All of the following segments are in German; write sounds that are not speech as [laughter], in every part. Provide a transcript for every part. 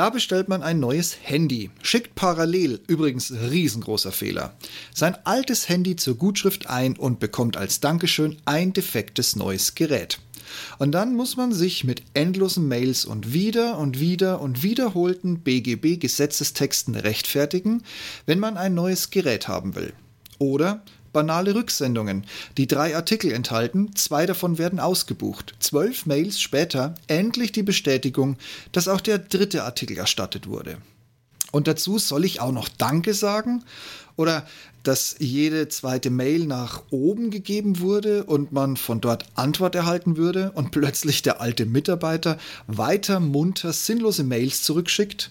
Da bestellt man ein neues Handy, schickt parallel, übrigens riesengroßer Fehler, sein altes Handy zur Gutschrift ein und bekommt als Dankeschön ein defektes neues Gerät. Und dann muss man sich mit endlosen Mails und wieder und wieder und wiederholten BGB-Gesetzestexten rechtfertigen, wenn man ein neues Gerät haben will. Oder banale Rücksendungen, die drei Artikel enthalten, zwei davon werden ausgebucht. Zwölf Mails später endlich die Bestätigung, dass auch der dritte Artikel erstattet wurde. Und dazu soll ich auch noch Danke sagen? Oder dass jede zweite Mail nach oben gegeben wurde und man von dort Antwort erhalten würde und plötzlich der alte Mitarbeiter weiter munter sinnlose Mails zurückschickt?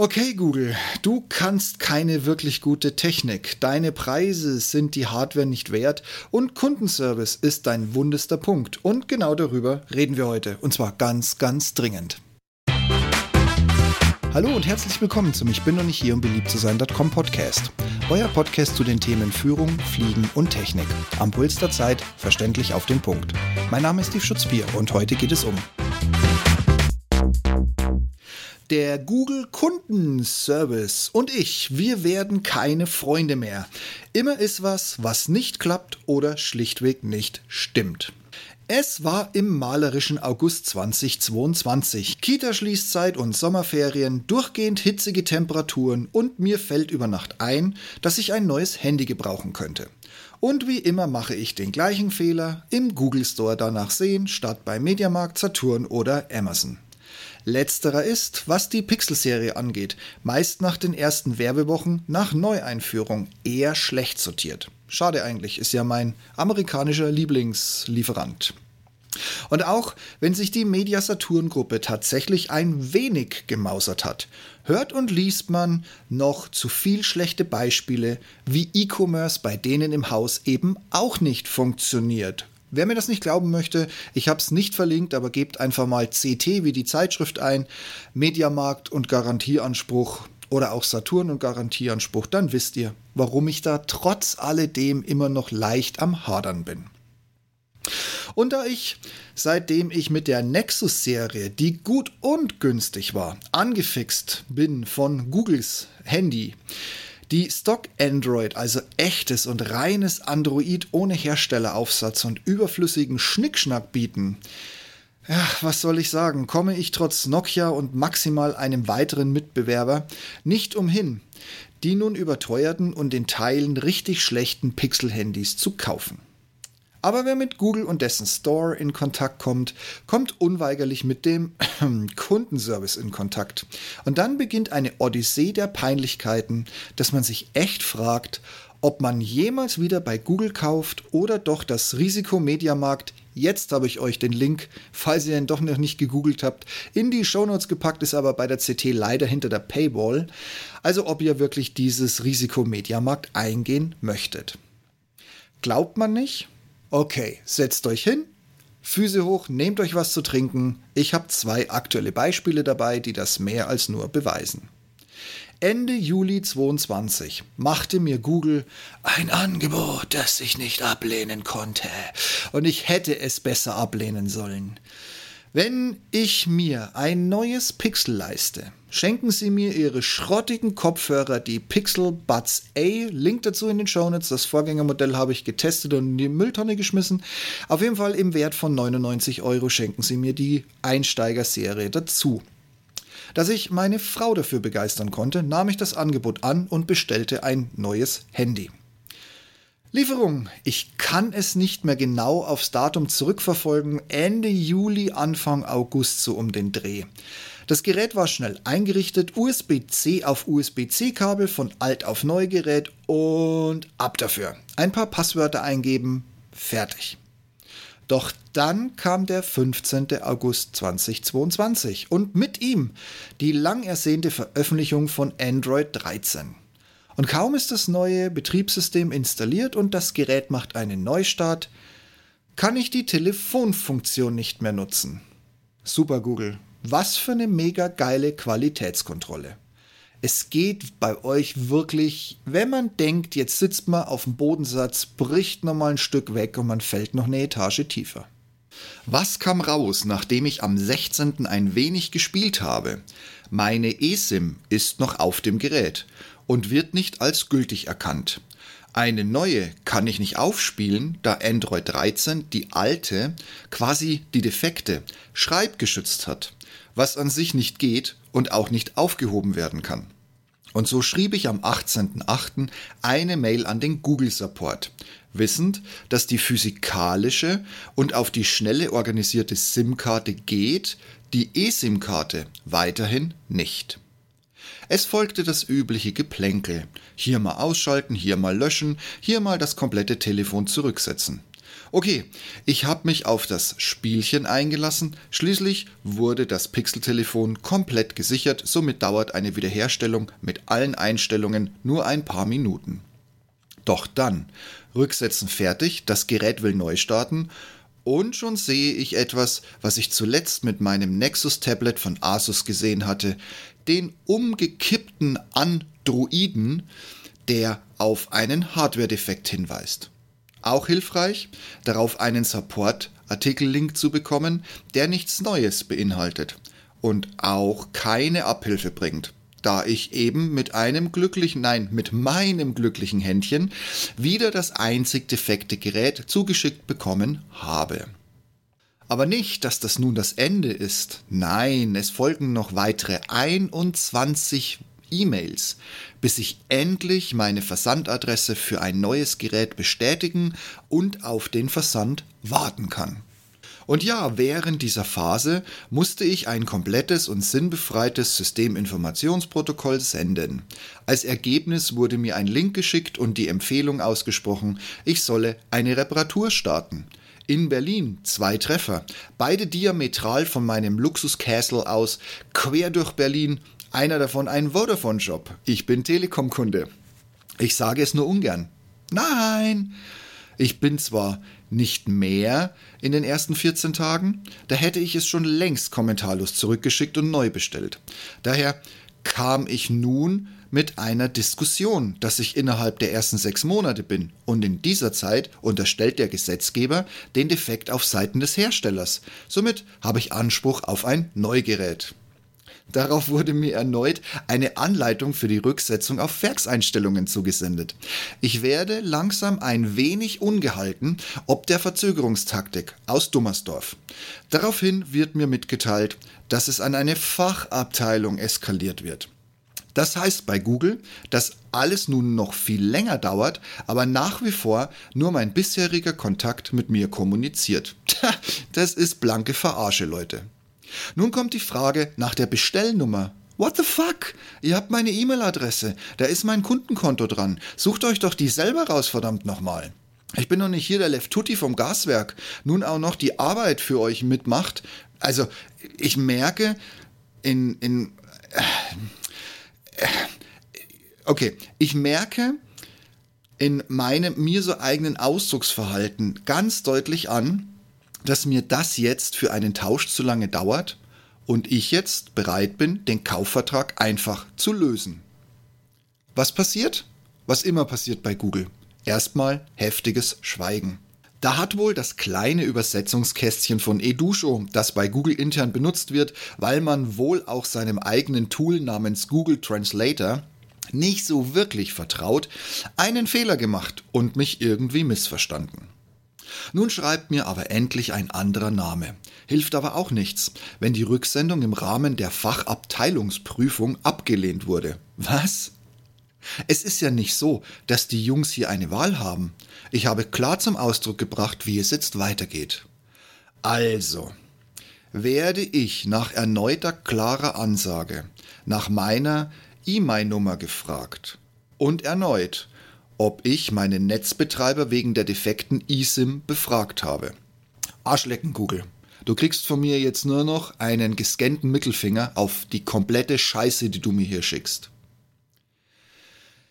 Okay, Google, du kannst keine wirklich gute Technik. Deine Preise sind die Hardware nicht wert und Kundenservice ist dein wundester Punkt. Und genau darüber reden wir heute. Und zwar ganz, ganz dringend. Hallo und herzlich willkommen zum Ich bin noch nicht hier, um beliebt zu sein.com Podcast. Euer Podcast zu den Themen Führung, Fliegen und Technik. Am Puls der Zeit, verständlich auf den Punkt. Mein Name ist Steve Schutzbier und heute geht es um der Google Kundenservice und ich, wir werden keine Freunde mehr. Immer ist was, was nicht klappt oder schlichtweg nicht stimmt. Es war im malerischen August 2022. Kita-Schließzeit und Sommerferien, durchgehend hitzige Temperaturen und mir fällt über Nacht ein, dass ich ein neues Handy gebrauchen könnte. Und wie immer mache ich den gleichen Fehler, im Google Store danach sehen, statt bei Mediamarkt, Saturn oder Amazon. Letzterer ist, was die Pixel-Serie angeht, meist nach den ersten Werbewochen nach Neueinführung eher schlecht sortiert. Schade eigentlich, ist ja mein amerikanischer Lieblingslieferant. Und auch wenn sich die Media Saturn Gruppe tatsächlich ein wenig gemausert hat, hört und liest man noch zu viel schlechte Beispiele, wie E-Commerce bei denen im Haus eben auch nicht funktioniert. Wer mir das nicht glauben möchte, ich habe es nicht verlinkt, aber gebt einfach mal CT wie die Zeitschrift ein, Mediamarkt und Garantieanspruch oder auch Saturn und Garantieanspruch, dann wisst ihr, warum ich da trotz alledem immer noch leicht am Hadern bin. Und da ich, seitdem ich mit der Nexus-Serie, die gut und günstig war, angefixt bin von Googles Handy, die Stock Android, also echtes und reines Android ohne Herstelleraufsatz und überflüssigen Schnickschnack bieten, ja, was soll ich sagen, komme ich trotz Nokia und maximal einem weiteren Mitbewerber nicht umhin, die nun überteuerten und in Teilen richtig schlechten Pixel-Handys zu kaufen. Aber wer mit Google und dessen Store in Kontakt kommt, kommt unweigerlich mit dem [clears throat] Kundenservice in Kontakt. Und dann beginnt eine Odyssee der Peinlichkeiten, dass man sich echt fragt, ob man jemals wieder bei Google kauft oder doch das Risiko Mediamarkt, jetzt habe ich euch den Link, falls ihr ihn doch noch nicht gegoogelt habt, in die Shownotes gepackt, ist aber bei der CT leider hinter der Paywall. Also ob ihr wirklich dieses Risiko Mediamarkt eingehen möchtet. Glaubt man nicht? Okay, setzt euch hin, Füße hoch, nehmt euch was zu trinken. Ich habe zwei aktuelle Beispiele dabei, die das mehr als nur beweisen. Ende Juli 22 machte mir Google ein Angebot, das ich nicht ablehnen konnte. Und ich hätte es besser ablehnen sollen. Wenn ich mir ein neues Pixel leiste, schenken Sie mir Ihre schrottigen Kopfhörer, die Pixel Buds A. Link dazu in den Shownotes. Das Vorgängermodell habe ich getestet und in die Mülltonne geschmissen. Auf jeden Fall im Wert von 99 Euro schenken Sie mir die Einsteiger-Serie dazu. Dass ich meine Frau dafür begeistern konnte, nahm ich das Angebot an und bestellte ein neues Handy. Lieferung. Ich kann es nicht mehr genau aufs Datum zurückverfolgen. Ende Juli, Anfang August so um den Dreh. Das Gerät war schnell eingerichtet, USB-C auf USB-C-Kabel von alt auf Neugerät und ab dafür. Ein paar Passwörter eingeben, fertig. Doch dann kam der 15. August 2022 und mit ihm die lang ersehnte Veröffentlichung von Android 13. Und kaum ist das neue Betriebssystem installiert und das Gerät macht einen Neustart, kann ich die Telefonfunktion nicht mehr nutzen. Super Google, was für eine mega geile Qualitätskontrolle. Es geht bei euch wirklich, wenn man denkt, jetzt sitzt man auf dem Bodensatz, bricht nochmal ein Stück weg und man fällt noch eine Etage tiefer. Was kam raus, nachdem ich am 16. ein wenig gespielt habe? Meine eSIM ist noch auf dem Gerät und wird nicht als gültig erkannt. Eine neue kann ich nicht aufspielen, da Android 13 die alte, quasi die defekte, schreibgeschützt hat, was an sich nicht geht und auch nicht aufgehoben werden kann. Und so schrieb ich am 18.08. eine Mail an den Google Support, wissend, dass die physikalische und auf die schnelle organisierte SIM-Karte geht, die eSIM-Karte weiterhin nicht. Es folgte das übliche Geplänkel. Hier mal ausschalten, hier mal löschen, hier mal das komplette Telefon zurücksetzen. Okay, ich habe mich auf das Spielchen eingelassen. Schließlich wurde das Pixeltelefon komplett gesichert, somit dauert eine Wiederherstellung mit allen Einstellungen nur ein paar Minuten. Doch dann, Rücksetzen fertig, das Gerät will neu starten und schon sehe ich etwas, was ich zuletzt mit meinem Nexus Tablet von Asus gesehen hatte, den umgekippten Androiden, der auf einen Hardware-Defekt hinweist. Auch hilfreich, darauf einen Support-Artikel-Link zu bekommen, der nichts Neues beinhaltet und auch keine Abhilfe bringt, da ich eben mit einem glücklichen, nein, mit meinem glücklichen Händchen wieder das einzig defekte Gerät zugeschickt bekommen habe. Aber nicht, dass das nun das Ende ist. Nein, es folgen noch weitere 21 E-Mails, bis ich endlich meine Versandadresse für ein neues Gerät bestätigen und auf den Versand warten kann. Und ja, während dieser Phase musste ich ein komplettes und sinnbefreites Systeminformationsprotokoll senden. Als Ergebnis wurde mir ein Link geschickt und die Empfehlung ausgesprochen, ich solle eine Reparatur starten. In Berlin zwei Treffer, beide diametral von meinem Luxus Castle aus, quer durch Berlin einer davon ein Vodafone-Job. Ich bin Telekom-Kunde. Ich sage es nur ungern. Nein! Ich bin zwar nicht mehr in den ersten 14 Tagen, da hätte ich es schon längst kommentarlos zurückgeschickt und neu bestellt. Daher kam ich nun mit einer Diskussion, dass ich innerhalb der ersten sechs Monate bin. Und in dieser Zeit unterstellt der Gesetzgeber den Defekt auf Seiten des Herstellers. Somit habe ich Anspruch auf ein Neugerät. Darauf wurde mir erneut eine Anleitung für die Rücksetzung auf Werkseinstellungen zugesendet. Ich werde langsam ein wenig ungehalten ob der Verzögerungstaktik aus Dummersdorf. Daraufhin wird mir mitgeteilt, dass es an eine Fachabteilung eskaliert wird. Das heißt bei Google, dass alles nun noch viel länger dauert, aber nach wie vor nur mein bisheriger Kontakt mit mir kommuniziert. Das ist blanke Verarsche, Leute. Nun kommt die Frage nach der Bestellnummer. What the fuck? Ihr habt meine E-Mail-Adresse. Da ist mein Kundenkonto dran. Sucht euch doch die selber raus, verdammt nochmal. Ich bin doch nicht hier der Leftutti vom Gaswerk. Nun auch noch die Arbeit für euch mitmacht. Also, ich merke in, in, äh, okay, ich merke in meinem mir so eigenen Ausdrucksverhalten ganz deutlich an, dass mir das jetzt für einen Tausch zu lange dauert und ich jetzt bereit bin, den Kaufvertrag einfach zu lösen. Was passiert? Was immer passiert bei Google. Erstmal heftiges Schweigen. Da hat wohl das kleine Übersetzungskästchen von Edusho, das bei Google intern benutzt wird, weil man wohl auch seinem eigenen Tool namens Google Translator nicht so wirklich vertraut, einen Fehler gemacht und mich irgendwie missverstanden. Nun schreibt mir aber endlich ein anderer Name. Hilft aber auch nichts, wenn die Rücksendung im Rahmen der Fachabteilungsprüfung abgelehnt wurde. Was? Es ist ja nicht so, dass die Jungs hier eine Wahl haben. Ich habe klar zum Ausdruck gebracht, wie es jetzt weitergeht. Also, werde ich nach erneuter klarer Ansage nach meiner E-Mail-Nummer gefragt und erneut ob ich meinen Netzbetreiber wegen der defekten eSIM befragt habe. Arschlecken Google. Du kriegst von mir jetzt nur noch einen gescannten Mittelfinger auf die komplette Scheiße, die du mir hier schickst.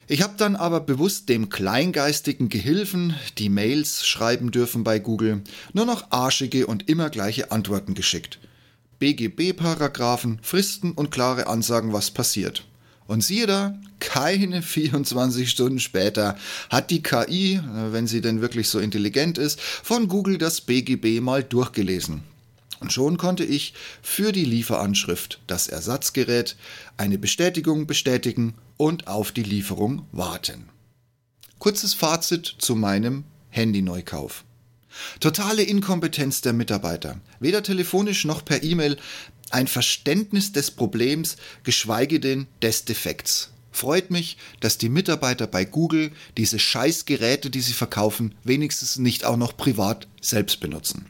Ich habe dann aber bewusst dem kleingeistigen Gehilfen, die Mails schreiben dürfen bei Google, nur noch arschige und immer gleiche Antworten geschickt. BGB-Paragraphen, Fristen und klare Ansagen, was passiert. Und siehe da, keine [laughs] 24 Stunden später hat die KI, äh, wenn sie denn wirklich so intelligent ist, von Google das BGB mal durchgelesen. Und schon konnte ich für die Lieferanschrift das Ersatzgerät eine Bestätigung bestätigen und auf die Lieferung warten. Kurzes Fazit zu meinem Handyneukauf. Totale Inkompetenz der Mitarbeiter. Weder telefonisch noch per E-Mail ein Verständnis des Problems, geschweige denn des Defekts. Freut mich, dass die Mitarbeiter bei Google diese Scheißgeräte, die sie verkaufen, wenigstens nicht auch noch privat selbst benutzen.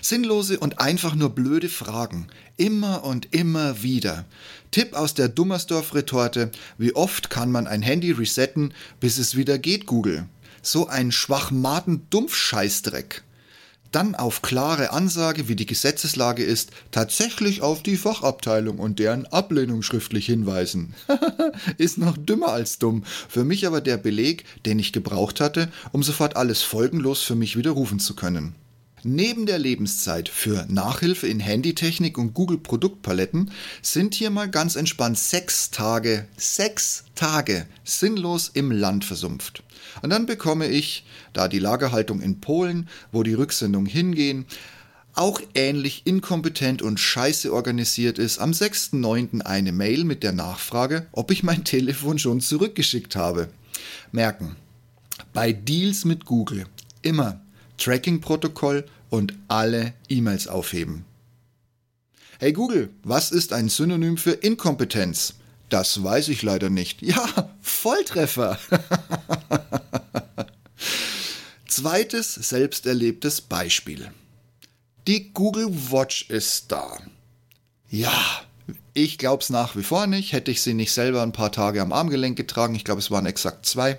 Sinnlose und einfach nur blöde Fragen. Immer und immer wieder. Tipp aus der Dummersdorf-Retorte. Wie oft kann man ein Handy resetten, bis es wieder geht, Google? So ein schwachmaten Dumpfscheißdreck. Dann auf klare Ansage, wie die Gesetzeslage ist, tatsächlich auf die Fachabteilung und deren Ablehnung schriftlich hinweisen. [laughs] ist noch dümmer als dumm. Für mich aber der Beleg, den ich gebraucht hatte, um sofort alles folgenlos für mich widerrufen zu können. Neben der Lebenszeit für Nachhilfe in Handytechnik und Google Produktpaletten sind hier mal ganz entspannt sechs Tage, sechs Tage sinnlos im Land versumpft. Und dann bekomme ich, da die Lagerhaltung in Polen, wo die Rücksendungen hingehen, auch ähnlich inkompetent und scheiße organisiert ist, am 6.9. eine Mail mit der Nachfrage, ob ich mein [laughs] Telefon schon zurückgeschickt habe. Merken, bei Deals mit Google immer Tracking-Protokoll und alle E-Mails aufheben. Hey Google, was ist ein Synonym für Inkompetenz? Das weiß ich leider nicht. Ja, Volltreffer. [laughs] Zweites selbsterlebtes Beispiel. Die Google Watch ist da. Ja, ich glaube es nach wie vor nicht. Hätte ich sie nicht selber ein paar Tage am Armgelenk getragen, ich glaube es waren exakt zwei,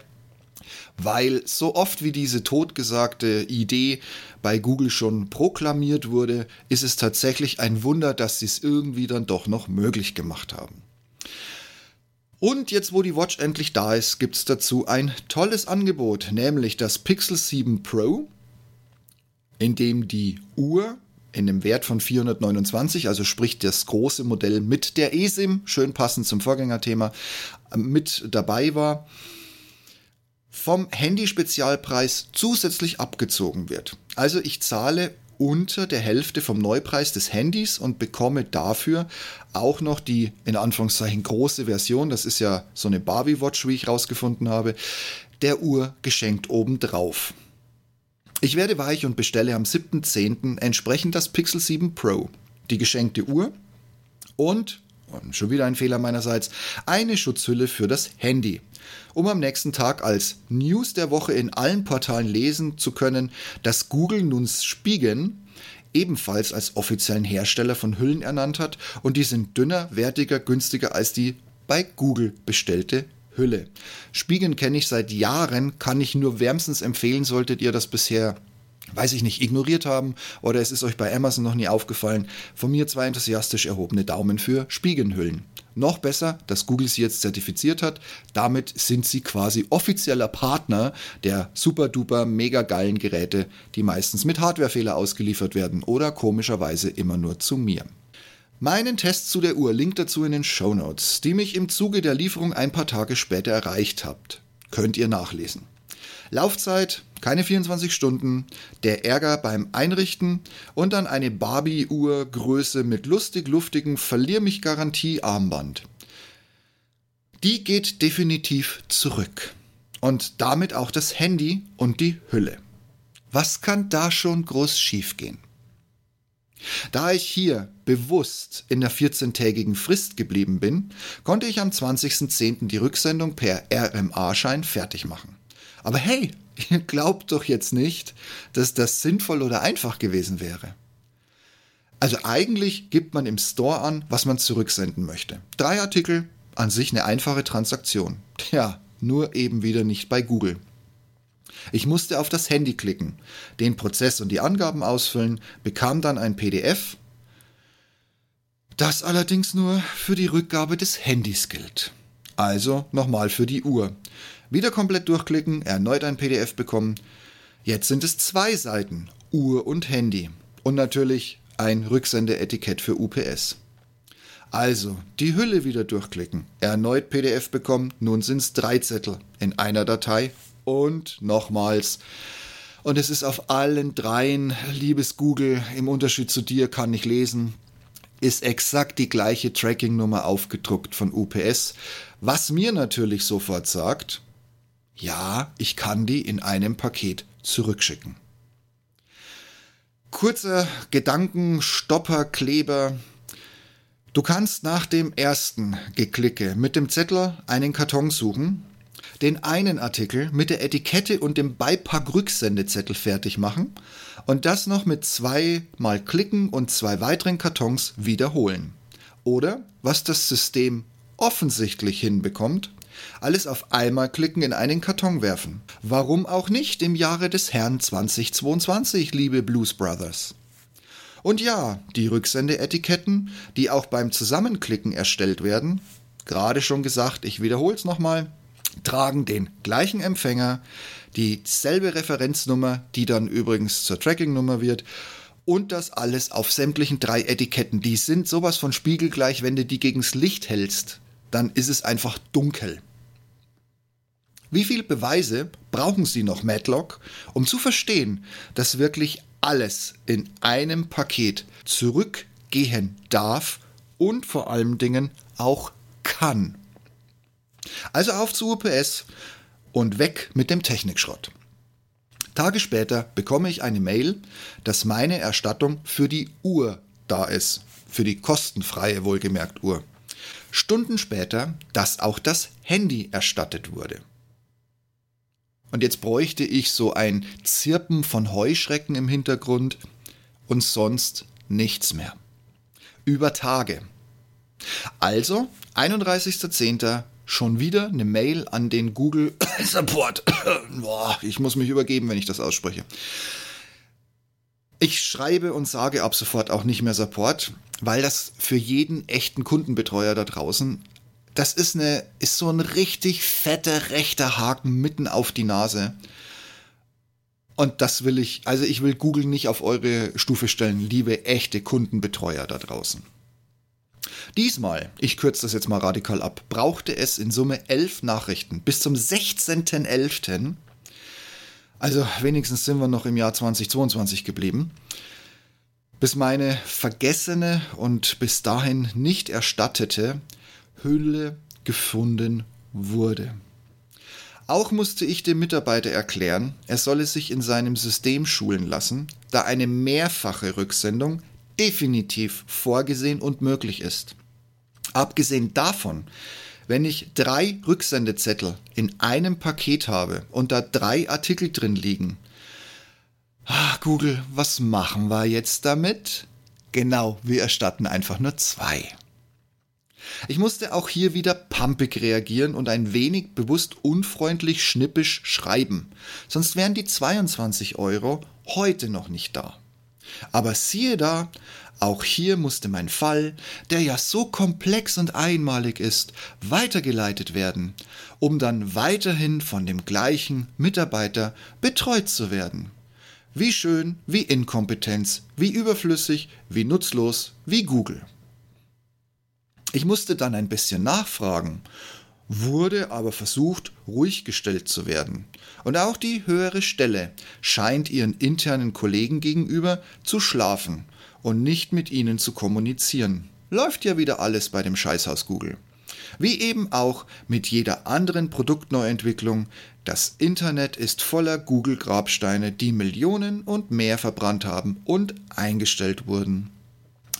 weil so oft wie diese totgesagte Idee bei Google schon proklamiert wurde, ist es tatsächlich ein Wunder, dass sie es irgendwie dann doch noch möglich gemacht haben. Und jetzt, wo die Watch endlich da ist, gibt es dazu ein tolles Angebot, nämlich das Pixel 7 Pro, in dem die Uhr in dem Wert von 429, also sprich das große Modell mit der eSIM, schön passend zum Vorgängerthema, mit dabei war vom Handy-Spezialpreis zusätzlich abgezogen wird. Also ich zahle unter der Hälfte vom Neupreis des Handys und bekomme dafür auch noch die in Anführungszeichen große Version, das ist ja so eine Barbie Watch, wie ich rausgefunden habe, der Uhr geschenkt obendrauf. Ich werde weich und bestelle am 7.10. entsprechend das Pixel 7 Pro, die geschenkte Uhr und und schon wieder ein Fehler meinerseits, eine Schutzhülle für das Handy, um am nächsten Tag als News der Woche in allen Portalen lesen zu können, dass Google nun Spigen ebenfalls als offiziellen Hersteller von Hüllen ernannt hat und die sind dünner, wertiger, günstiger als die bei Google bestellte Hülle. Spigen kenne ich seit Jahren, kann ich nur wärmstens empfehlen, solltet ihr das bisher weiß ich nicht, ignoriert haben oder es ist euch bei Amazon noch nie aufgefallen. Von mir zwei enthusiastisch erhobene Daumen für Spiegelnhüllen. Noch besser, dass Google sie jetzt zertifiziert hat. Damit sind sie quasi offizieller Partner der super duper mega geilen Geräte, die meistens mit Hardwarefehler ausgeliefert werden oder komischerweise immer nur zu mir. Meinen Test zu der Uhr, Link dazu in den Show Notes, die mich im Zuge der Lieferung ein paar Tage später erreicht habt. Könnt ihr nachlesen. Laufzeit keine 24 Stunden, der Ärger beim Einrichten und dann eine Barbie-Uhr Größe mit lustig luftigen Verlier mich Garantie Armband. Die geht definitiv zurück. Und damit auch das Handy und die Hülle. Was kann da schon groß schiefgehen? Da ich hier bewusst in der 14-tägigen Frist geblieben bin, konnte ich am 20.10. die Rücksendung per RMA-Schein fertig machen. Aber hey, ihr [laughs] glaubt doch jetzt nicht, dass das sinnvoll oder einfach gewesen wäre. Also eigentlich gibt man im Store an, was man zurücksenden möchte. Drei Artikel, an sich eine einfache Transaktion. Tja, nur eben wieder nicht bei Google. Ich musste auf das Handy klicken, den Prozess und die Angaben ausfüllen, bekam dann ein PDF, das allerdings nur für die Rückgabe des Handys gilt. Also nochmal für die Uhr. Wieder komplett durchklicken, erneut ein PDF bekommen. Jetzt sind es zwei Seiten, Uhr und Handy. Und natürlich ein Rücksendeetikett für UPS. Also, die Hülle wieder durchklicken, erneut PDF bekommen, nun sind es drei Zettel in einer Datei und nochmals. Und es ist auf allen dreien, liebes Google, im Unterschied zu dir kann ich lesen, ist exakt die gleiche Tracking-Nummer aufgedruckt von UPS, was mir natürlich sofort sagt, ja, ich kann die in einem Paket zurückschicken. Kurzer Gedankenstopper, Kleber. Du kannst nach dem ersten Geklicke mit dem Zettel einen Karton suchen, den einen Artikel mit der Etikette und dem Beipack-Rücksendezettel fertig machen und das noch mit zweimal Klicken und zwei weiteren Kartons wiederholen. Oder, was das System offensichtlich hinbekommt, alles auf einmal klicken in einen Karton werfen. Warum auch nicht im Jahre des Herrn 2022, liebe Blues Brothers? Und ja, die Rücksendeetiketten, die auch beim Zusammenklicken erstellt werden, gerade schon gesagt, ich wiederhole es nochmal, tragen den gleichen Empfänger, dieselbe Referenznummer, die dann übrigens zur Tracking-Nummer wird, und das alles auf sämtlichen drei Etiketten. Die sind sowas von spiegelgleich, wenn du die gegens Licht hältst, dann ist es einfach dunkel. Wie viele Beweise brauchen Sie noch, Matlock, um zu verstehen, dass wirklich alles in einem Paket zurückgehen darf und vor allen Dingen auch kann? Also auf zu UPS und weg mit dem Technikschrott. Tage später bekomme ich eine Mail, dass meine Erstattung für die Uhr da ist. Für die kostenfreie wohlgemerkt Uhr. Stunden später, dass auch das Handy erstattet wurde. Und jetzt bräuchte ich so ein Zirpen von Heuschrecken im Hintergrund und sonst nichts mehr. Über Tage. Also, 31.10 schon wieder eine Mail an den Google [coughs] Support. [coughs] Boah, ich muss mich übergeben, wenn ich das ausspreche. Ich schreibe und sage ab sofort auch nicht mehr Support, weil das für jeden echten Kundenbetreuer da draußen, das ist eine, ist so ein richtig fetter rechter Haken mitten auf die Nase. Und das will ich, also ich will Google nicht auf eure Stufe stellen, liebe echte Kundenbetreuer da draußen. Diesmal, ich kürze das jetzt mal radikal ab, brauchte es in Summe elf Nachrichten bis zum 16.11. Also wenigstens sind wir noch im Jahr 2022 geblieben, bis meine vergessene und bis dahin nicht erstattete Hülle gefunden wurde. Auch musste ich dem Mitarbeiter erklären, er solle sich in seinem System schulen lassen, da eine mehrfache Rücksendung definitiv vorgesehen und möglich ist. Abgesehen davon, wenn ich drei Rücksendezettel in einem Paket habe und da drei Artikel drin liegen, ah, Google, was machen wir jetzt damit? Genau, wir erstatten einfach nur zwei. Ich musste auch hier wieder pumpig reagieren und ein wenig bewusst unfreundlich schnippisch schreiben, sonst wären die 22 Euro heute noch nicht da. Aber siehe da, auch hier musste mein Fall, der ja so komplex und einmalig ist, weitergeleitet werden, um dann weiterhin von dem gleichen Mitarbeiter betreut zu werden. Wie schön, wie Inkompetenz, wie überflüssig, wie nutzlos, wie Google. Ich musste dann ein bisschen nachfragen, wurde aber versucht, ruhig gestellt zu werden. Und auch die höhere Stelle scheint ihren internen Kollegen gegenüber zu schlafen und nicht mit ihnen zu kommunizieren. Läuft ja wieder alles bei dem Scheißhaus Google. Wie eben auch mit jeder anderen Produktneuentwicklung, das Internet ist voller Google-Grabsteine, die Millionen und mehr verbrannt haben und eingestellt wurden.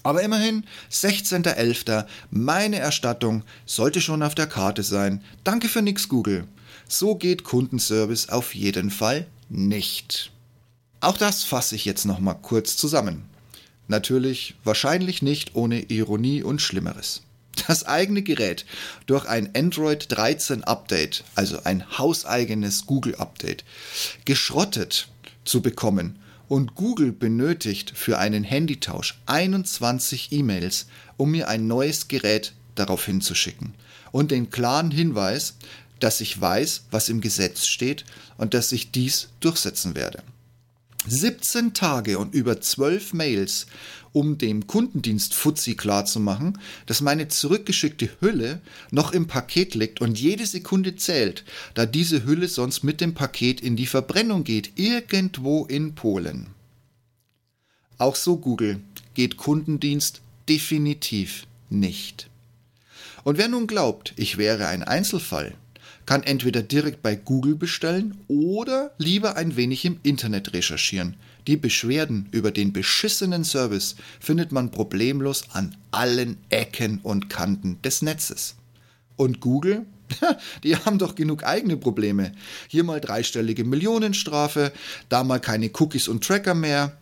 Aber immerhin, 16.11. Meine Erstattung sollte schon auf der Karte sein. Danke für nix, Google. So geht Kundenservice auf jeden Fall nicht. Auch das fasse ich jetzt nochmal kurz zusammen. Natürlich wahrscheinlich nicht ohne Ironie und Schlimmeres. Das eigene Gerät durch ein Android 13 Update, also ein hauseigenes Google Update, geschrottet zu bekommen und Google benötigt für einen Handytausch 21 E-Mails, um mir ein neues Gerät darauf hinzuschicken und den klaren Hinweis, dass ich weiß, was im Gesetz steht und dass ich dies durchsetzen werde. 17 Tage und über 12 Mails um dem Kundendienst Fuzzi klarzumachen, dass meine zurückgeschickte Hülle noch im Paket liegt und jede Sekunde zählt, da diese Hülle sonst mit dem Paket in die Verbrennung geht, irgendwo in Polen. Auch so Google geht Kundendienst definitiv nicht. Und wer nun glaubt, ich wäre ein Einzelfall, kann entweder direkt bei Google bestellen oder lieber ein wenig im Internet recherchieren. Die Beschwerden über den beschissenen Service findet man problemlos an allen Ecken und Kanten des Netzes. Und Google? [laughs] Die haben doch genug eigene Probleme. Hier mal dreistellige Millionenstrafe, da mal keine Cookies und Tracker mehr,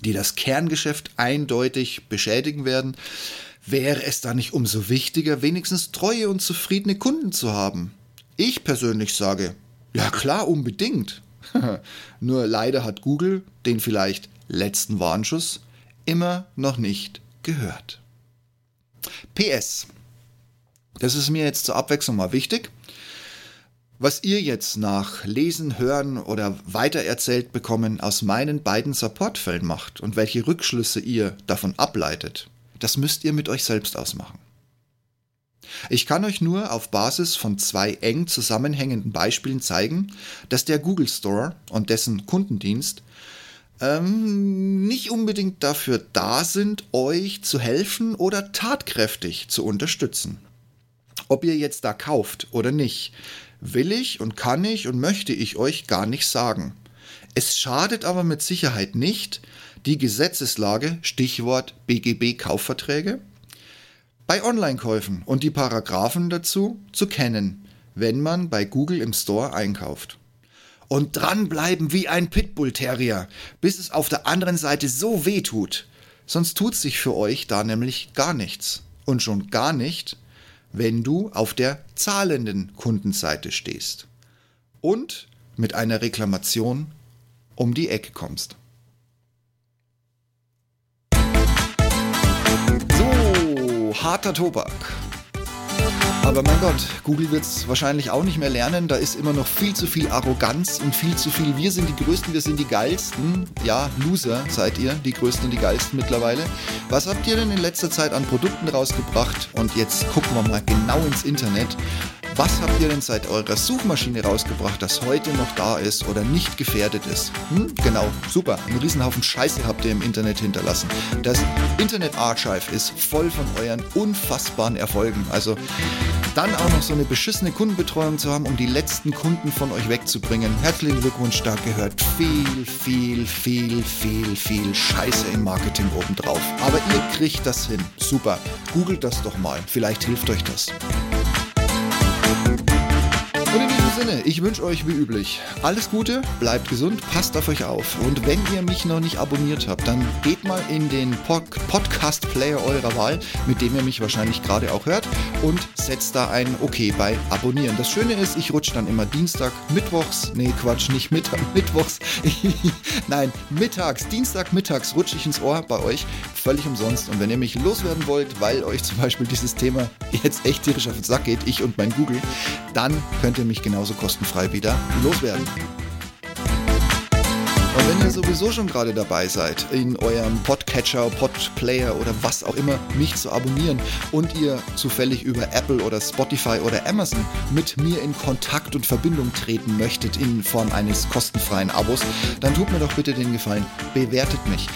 die das Kerngeschäft eindeutig beschädigen werden. Wäre es da nicht umso wichtiger, wenigstens treue und zufriedene Kunden zu haben? Ich persönlich sage, ja klar, unbedingt. [laughs] Nur leider hat Google den vielleicht letzten Warnschuss immer noch nicht gehört. PS. Das ist mir jetzt zur Abwechslung mal wichtig. Was ihr jetzt nach Lesen, Hören oder weitererzählt bekommen aus meinen beiden Supportfällen macht und welche Rückschlüsse ihr davon ableitet, das müsst ihr mit euch selbst ausmachen. Ich kann euch nur auf Basis von zwei eng zusammenhängenden Beispielen zeigen, dass der Google Store und dessen Kundendienst ähm, nicht unbedingt dafür da sind, euch zu helfen oder tatkräftig zu unterstützen. Ob ihr jetzt da kauft oder nicht, will ich und kann ich und möchte ich euch gar nicht sagen. Es schadet aber mit Sicherheit nicht, die Gesetzeslage, Stichwort BGB Kaufverträge, bei Online-Käufen und die Paragraphen dazu zu kennen, wenn man bei Google im Store einkauft. Und dranbleiben wie ein Pitbull-Terrier, bis es auf der anderen Seite so weh tut. Sonst tut sich für euch da nämlich gar nichts. Und schon gar nicht, wenn du auf der zahlenden Kundenseite stehst. Und mit einer Reklamation um die Ecke kommst. Harter Tobak. Aber mein Gott, Google wird es wahrscheinlich auch nicht mehr lernen. Da ist immer noch viel zu viel Arroganz und viel zu viel. Wir sind die Größten, wir sind die Geilsten. Ja, Loser seid ihr, die Größten und die Geilsten mittlerweile. Was habt ihr denn in letzter Zeit an Produkten rausgebracht? Und jetzt gucken wir mal genau ins Internet. Was habt ihr denn seit eurer Suchmaschine rausgebracht, das heute noch da ist oder nicht gefährdet ist? Hm? Genau, super. Einen Riesenhaufen Scheiße habt ihr im Internet hinterlassen. Das Internet Archive ist voll von euren unfassbaren Erfolgen. Also dann auch noch so eine beschissene Kundenbetreuung zu haben, um die letzten Kunden von euch wegzubringen. Herzlichen Glückwunsch, da gehört viel, viel, viel, viel, viel Scheiße im Marketing obendrauf. Aber ihr kriegt das hin. Super. Googelt das doch mal. Vielleicht hilft euch das. Und in diesem Sinne, ich wünsche euch wie üblich alles Gute, bleibt gesund, passt auf euch auf. Und wenn ihr mich noch nicht abonniert habt, dann geht mal in den Pod Podcast-Player eurer Wahl, mit dem ihr mich wahrscheinlich gerade auch hört, und setzt da ein Okay bei Abonnieren. Das Schöne ist, ich rutsche dann immer Dienstag, Mittwochs, nee Quatsch, nicht Mittag, [laughs] Mittwochs, [laughs] nein, mittags, Dienstag, mittags rutsche ich ins Ohr bei euch, völlig umsonst. Und wenn ihr mich loswerden wollt, weil euch zum Beispiel dieses Thema jetzt echt tierisch auf den Sack geht, ich und mein Google, dann könnt ihr mich genauso kostenfrei wieder loswerden. Und wenn ihr sowieso schon gerade dabei seid, in eurem Podcatcher, Podplayer oder was auch immer, mich zu abonnieren und ihr zufällig über Apple oder Spotify oder Amazon mit mir in Kontakt und Verbindung treten möchtet in Form eines kostenfreien Abos, dann tut mir doch bitte den Gefallen, bewertet mich.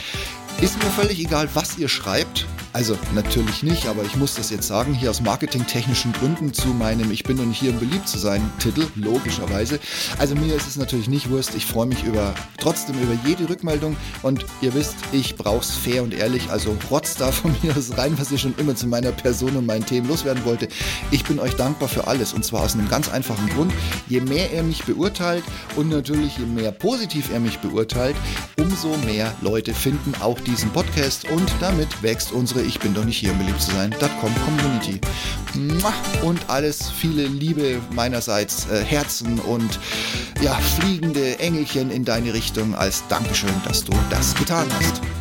Ist mir völlig egal, was ihr schreibt. Also natürlich nicht, aber ich muss das jetzt sagen, hier aus marketingtechnischen Gründen zu meinem Ich bin nicht hier, um beliebt zu sein Titel, logischerweise. Also mir ist es natürlich nicht Wurst, ich freue mich über trotzdem über jede Rückmeldung und ihr wisst, ich brauch's fair und ehrlich, also rotz da von [laughs] mir aus rein, was ihr schon immer zu meiner Person und meinen Themen loswerden wollte. Ich bin euch dankbar für alles und zwar aus einem ganz einfachen Grund. Je mehr ihr mich beurteilt und natürlich je mehr positiv er mich beurteilt, umso mehr Leute finden auch diesen Podcast und damit wächst unsere Ich bin doch nicht hier, um beliebt zu sein.com Community. Und alles viele Liebe meinerseits, äh, Herzen und ja, fliegende Engelchen in deine Richtung als Dankeschön, dass du das getan hast.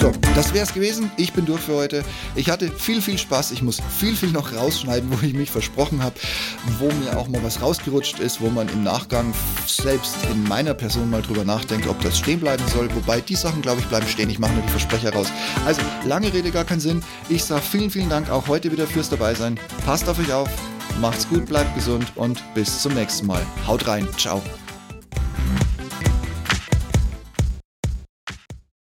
So, das wäre es gewesen. Ich bin durch für heute. Ich hatte viel, viel Spaß. Ich muss viel, viel noch rausschneiden, wo ich mich versprochen habe, wo mir auch mal was rausgerutscht ist, wo man im Nachgang selbst in meiner Person mal drüber nachdenkt, ob das stehen bleiben soll. Wobei die Sachen, glaube ich, bleiben stehen. Ich mache nur die Versprecher raus. Also, lange Rede, gar keinen Sinn. Ich sage vielen, vielen Dank auch heute wieder fürs Dabeisein. Passt auf euch auf. Macht's gut, bleibt gesund und bis zum nächsten Mal. Haut rein. Ciao.